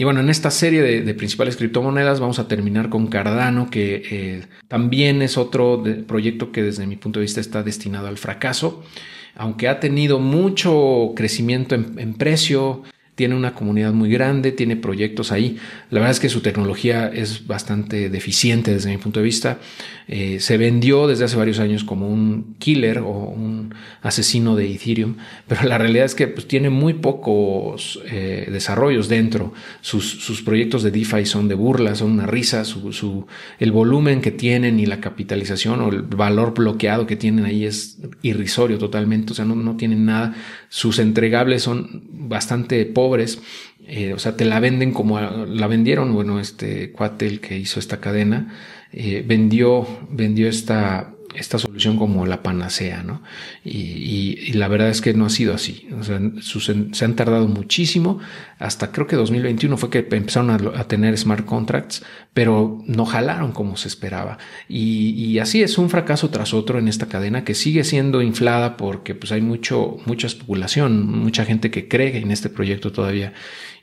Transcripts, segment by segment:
Y bueno, en esta serie de, principales criptomonedas vamos a terminar con Cardano, que eh, también es otro proyecto que desde mi punto de vista está destinado al fracaso, aunque ha tenido mucho crecimiento en precio, tiene una comunidad muy grande, tiene proyectos ahí. La verdad es que su tecnología es bastante deficiente desde mi punto de vista. Eh, se vendió desde hace varios años como un killer o un asesino de Ethereum, pero la realidad es que pues, tiene muy pocos eh, desarrollos dentro. Sus, proyectos de DeFi son de burla, son una risa. Su, el volumen que tienen y la capitalización o el valor bloqueado que tienen ahí es irrisorio totalmente, o sea, no, no tienen nada. Sus entregables son bastante pobres eh, o sea, te la venden como la vendieron, bueno, este cuate el que hizo esta cadena, eh, vendió, vendió esta, esta solución como la panacea, ¿no? Y, la verdad es que no ha sido así. Se han tardado muchísimo. Hasta creo que 2021 fue que empezaron a, tener smart contracts, pero no jalaron como se esperaba. Y, así es un fracaso tras otro en esta cadena que sigue siendo inflada porque pues hay mucho, mucha especulación, mucha gente que cree en este proyecto todavía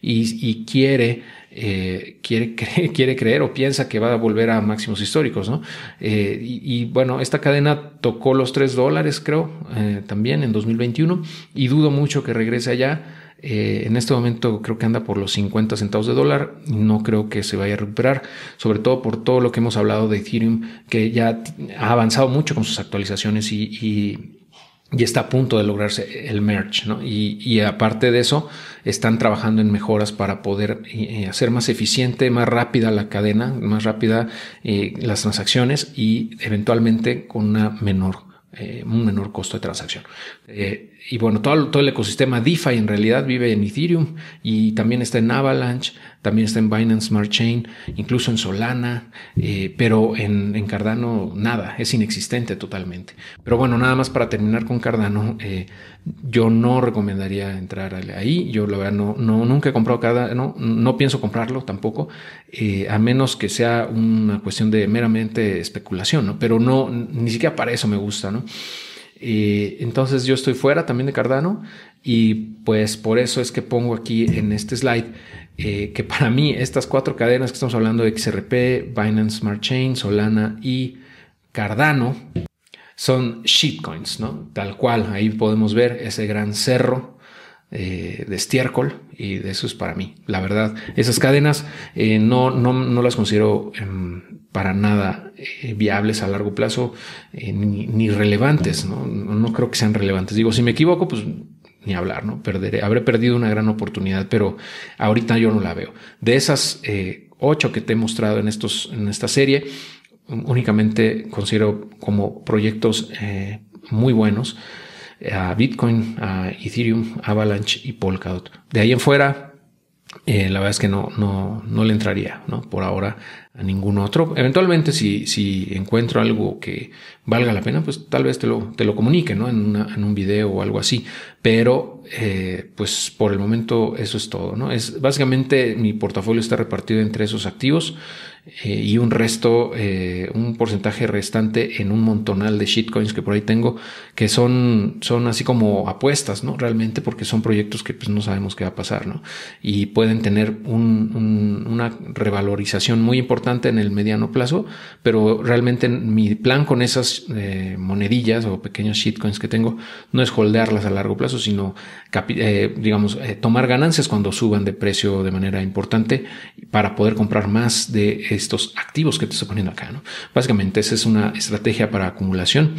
y quiere eh, quiere, quiere creer o piensa que va a volver a máximos históricos, ¿no? Eh, y, bueno, esta cadena tocó los 3 dólares, creo, eh, también en 2021 y dudo mucho que regrese allá. en este momento creo que anda por los 50 centavos de dólar. No creo que se vaya a recuperar, sobre todo por todo lo que hemos hablado de Ethereum, que ya ha avanzado mucho con sus actualizaciones y y está a punto de lograrse el merge, ¿no? Y, aparte de eso, están trabajando en mejoras para poder eh, hacer más eficiente, más rápida la cadena, más rápida eh, las transacciones y eventualmente con una menor, eh, un menor costo de transacción y bueno, todo, todo el ecosistema DeFi en realidad vive en Ethereum y también está en Avalanche, también está en Binance Smart Chain, incluso en Solana, eh, pero en, en, Cardano nada, es inexistente totalmente. Pero bueno, nada más para terminar con Cardano, eh, yo no recomendaría entrar ahí, yo la verdad no, no nunca he comprado Cardano, no pienso comprarlo tampoco, eh, a menos que sea una cuestión de meramente especulación, ¿no? Pero no, ni siquiera para eso me gusta, ¿no? Entonces yo estoy fuera también de Cardano y pues por eso es que pongo aquí en este slide eh, que para mí estas cuatro cadenas que estamos hablando XRP, Binance Smart Chain, Solana y Cardano son shitcoins, ¿no? Tal cual, ahí podemos ver ese gran cerro eh, de estiércol y de eso es para mí. La verdad, esas cadenas eh, no, no, no, las considero em, para nada eh, viables a largo plazo ni, relevantes, ¿no? ¿no? creo que sean relevantes. Digo, si me equivoco, pues ni hablar, ¿no? Perderé, habré perdido una gran oportunidad, pero ahorita yo no la veo. De esas ocho que te he mostrado en, estos, en esta serie, únicamente considero como proyectos muy buenos a Bitcoin, a Ethereum, Avalanche y Polkadot. De ahí en fuera, eh, la verdad es que no, no, no le entraría, ¿no? Por ahora a ningún otro. Eventualmente, si, si encuentro algo que valga la pena, pues tal vez te lo, te lo comunique, ¿no? En, en un video o algo así. Pero, eh, pues por el momento eso es todo, ¿no? Es básicamente mi portafolio está repartido entre esos activos eh, y un resto, eh, un porcentaje restante en un montonal de shitcoins que por ahí tengo, que son, son así como apuestas, ¿no? Realmente porque son proyectos que pues no sabemos qué va a pasar, ¿no? Y pueden tener un, una revalorización muy importante en el mediano plazo, pero realmente mi plan con esas eh, monedillas o pequeños shitcoins que tengo no es holdearlas a largo plazo, sino, digamos, tomar ganancias cuando suban de precio de manera importante para poder comprar más de estos activos que te estoy poniendo acá. ¿no? Básicamente esa es una estrategia para acumulación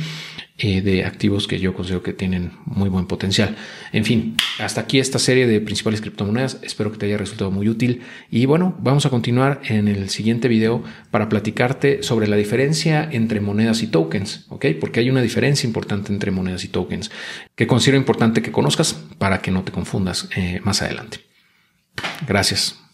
eh, de activos que yo considero que tienen muy buen potencial. En fin, hasta aquí esta serie de principales criptomonedas. Espero que te haya resultado muy útil. Y bueno, vamos a continuar en el siguiente video para platicarte sobre la diferencia entre monedas y tokens, ¿ok? Porque hay una diferencia importante entre monedas y tokens que considero importante que conozcas para que no te confundas eh, más adelante. Gracias.